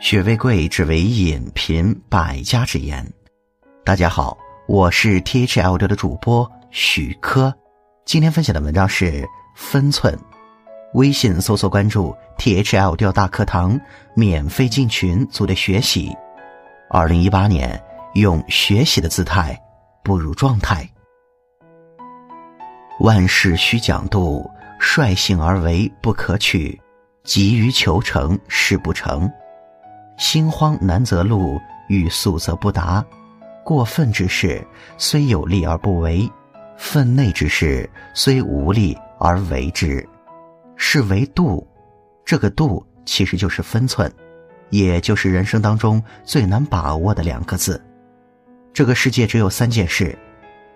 学为贵，只为饮贫百家之言。大家好，我是 T H L 六的主播许科。今天分享的文章是分寸。微信搜索关注 T H L 六大课堂，免费进群组队学习。二零一八年，用学习的姿态步入状态。万事须讲度，率性而为不可取，急于求成事不成。心慌难则路，欲速则不达。过分之事，虽有利而不为；分内之事，虽无利而为之。是为度。这个度其实就是分寸，也就是人生当中最难把握的两个字。这个世界只有三件事：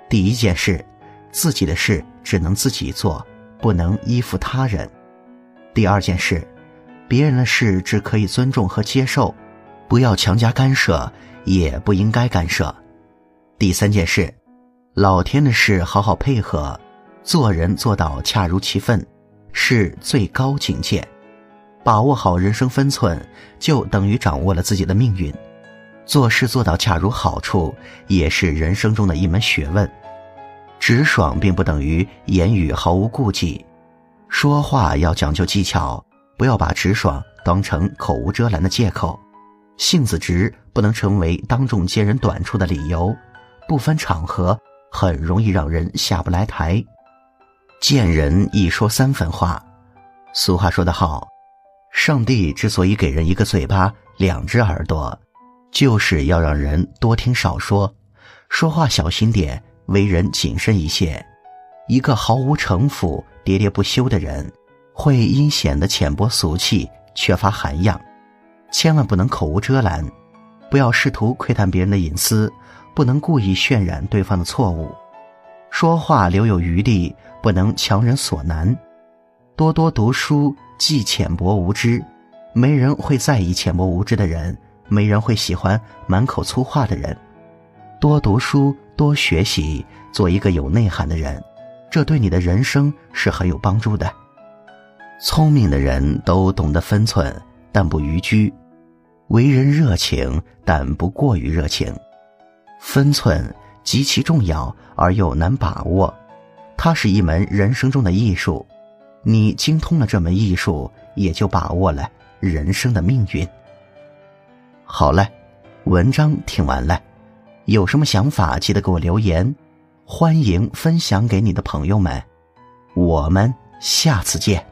第一件事，自己的事只能自己做，不能依附他人；第二件事，别人的事只可以尊重和接受，不要强加干涉，也不应该干涉。第三件事，老天的事好好配合，做人做到恰如其分，是最高境界。把握好人生分寸，就等于掌握了自己的命运。做事做到恰如好处，也是人生中的一门学问。直爽并不等于言语毫无顾忌，说话要讲究技巧，不要把直爽当成口无遮拦的借口。性子直不能成为当众揭人短处的理由。不分场合，很容易让人下不来台。见人一说三分话，俗话说得好，上帝之所以给人一个嘴巴、两只耳朵，就是要让人多听少说，说话小心点，为人谨慎一些。一个毫无城府、喋喋不休的人，会因显得浅薄俗气、缺乏涵养。千万不能口无遮拦，不要试图窥探别人的隐私。不能故意渲染对方的错误，说话留有余地，不能强人所难。多多读书，忌浅薄无知。没人会在意浅薄无知的人，没人会喜欢满口粗话的人。多读书，多学习，做一个有内涵的人，这对你的人生是很有帮助的。聪明的人都懂得分寸，但不逾矩；为人热情，但不过于热情。分寸极其重要而又难把握，它是一门人生中的艺术。你精通了这门艺术，也就把握了人生的命运。好嘞，文章听完了，有什么想法记得给我留言，欢迎分享给你的朋友们。我们下次见。